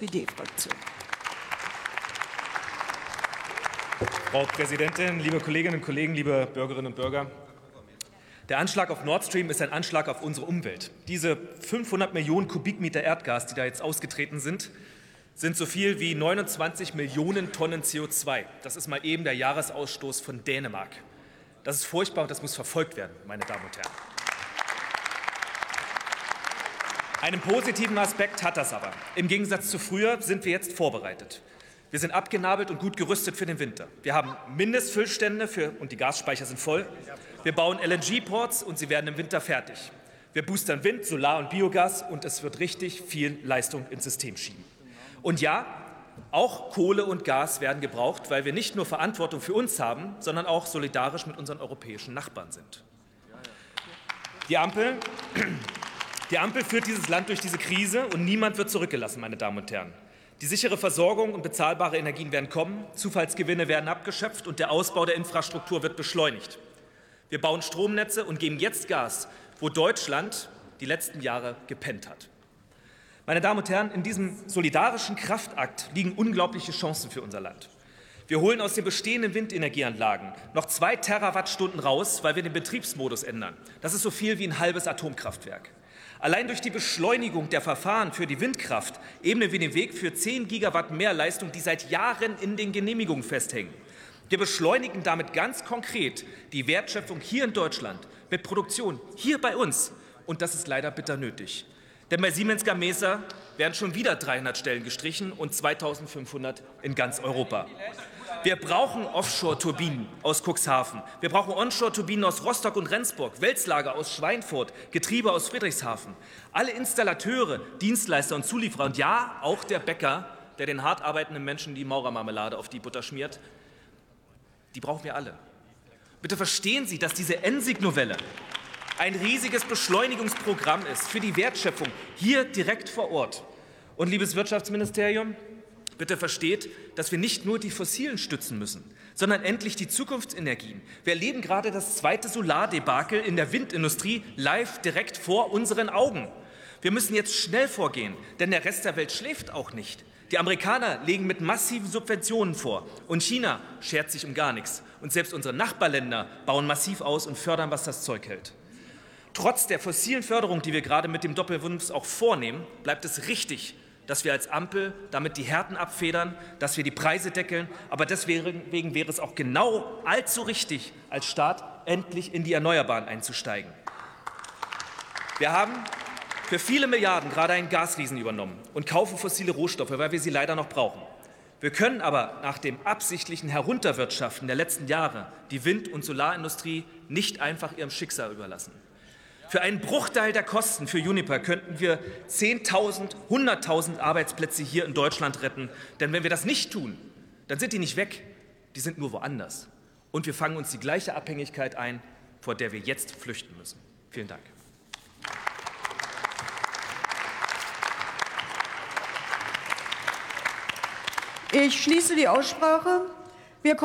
SPD-Fraktion. Frau Präsidentin, liebe Kolleginnen und Kollegen, liebe Bürgerinnen und Bürger! Der Anschlag auf Nord Stream ist ein Anschlag auf unsere Umwelt. Diese 500 Millionen Kubikmeter Erdgas, die da jetzt ausgetreten sind, sind so viel wie 29 Millionen Tonnen CO2. Das ist mal eben der Jahresausstoß von Dänemark. Das ist furchtbar und das muss verfolgt werden, meine Damen und Herren. Einen positiven Aspekt hat das aber. Im Gegensatz zu früher sind wir jetzt vorbereitet. Wir sind abgenabelt und gut gerüstet für den Winter. Wir haben Mindestfüllstände für, und die Gasspeicher sind voll. Wir bauen LNG-Ports und sie werden im Winter fertig. Wir boostern Wind, Solar und Biogas und es wird richtig viel Leistung ins System schieben. Und ja, auch Kohle und Gas werden gebraucht, weil wir nicht nur Verantwortung für uns haben, sondern auch solidarisch mit unseren europäischen Nachbarn sind. Die Ampel, die Ampel führt dieses Land durch diese Krise und niemand wird zurückgelassen, meine Damen und Herren. Die sichere Versorgung und bezahlbare Energien werden kommen, Zufallsgewinne werden abgeschöpft und der Ausbau der Infrastruktur wird beschleunigt. Wir bauen Stromnetze und geben jetzt Gas, wo Deutschland die letzten Jahre gepennt hat. Meine Damen und Herren, in diesem solidarischen Kraftakt liegen unglaubliche Chancen für unser Land. Wir holen aus den bestehenden Windenergieanlagen noch zwei Terawattstunden raus, weil wir den Betriebsmodus ändern. Das ist so viel wie ein halbes Atomkraftwerk. Allein durch die Beschleunigung der Verfahren für die Windkraft ebnen wir den Weg für 10 Gigawatt mehr Leistung, die seit Jahren in den Genehmigungen festhängen. Wir beschleunigen damit ganz konkret die Wertschöpfung hier in Deutschland mit Produktion hier bei uns. Und das ist leider bitter nötig. Denn bei Siemens Gamesa werden schon wieder 300 Stellen gestrichen und 2500 in ganz Europa. Wir brauchen Offshore-Turbinen aus Cuxhaven. Wir brauchen Onshore-Turbinen aus Rostock und Rendsburg, Wälzlager aus Schweinfurt, Getriebe aus Friedrichshafen. Alle Installateure, Dienstleister und Zulieferer und ja, auch der Bäcker, der den hart arbeitenden Menschen die Maurermarmelade auf die Butter schmiert, die brauchen wir alle. Bitte verstehen Sie, dass diese Ensig-Novelle ein riesiges Beschleunigungsprogramm ist für die Wertschöpfung hier direkt vor Ort. Und liebes Wirtschaftsministerium, bitte versteht, dass wir nicht nur die Fossilen stützen müssen, sondern endlich die Zukunftsenergien. Wir erleben gerade das zweite Solardebakel in der Windindustrie live direkt vor unseren Augen. Wir müssen jetzt schnell vorgehen, denn der Rest der Welt schläft auch nicht. Die Amerikaner legen mit massiven Subventionen vor und China schert sich um gar nichts. Und selbst unsere Nachbarländer bauen massiv aus und fördern, was das Zeug hält. Trotz der fossilen Förderung, die wir gerade mit dem Doppelwumms auch vornehmen, bleibt es richtig, dass wir als Ampel damit die Härten abfedern, dass wir die Preise deckeln. Aber deswegen wäre es auch genau allzu richtig, als Staat endlich in die Erneuerbaren einzusteigen. Wir haben für viele Milliarden gerade einen Gasriesen übernommen und kaufen fossile Rohstoffe, weil wir sie leider noch brauchen. Wir können aber nach dem absichtlichen Herunterwirtschaften der letzten Jahre die Wind- und Solarindustrie nicht einfach ihrem Schicksal überlassen. Für einen Bruchteil der Kosten für Uniper könnten wir 10.000, 100.000 Arbeitsplätze hier in Deutschland retten. Denn wenn wir das nicht tun, dann sind die nicht weg, die sind nur woanders. Und wir fangen uns die gleiche Abhängigkeit ein, vor der wir jetzt flüchten müssen. Vielen Dank. Ich schließe die Aussprache. Wir kommen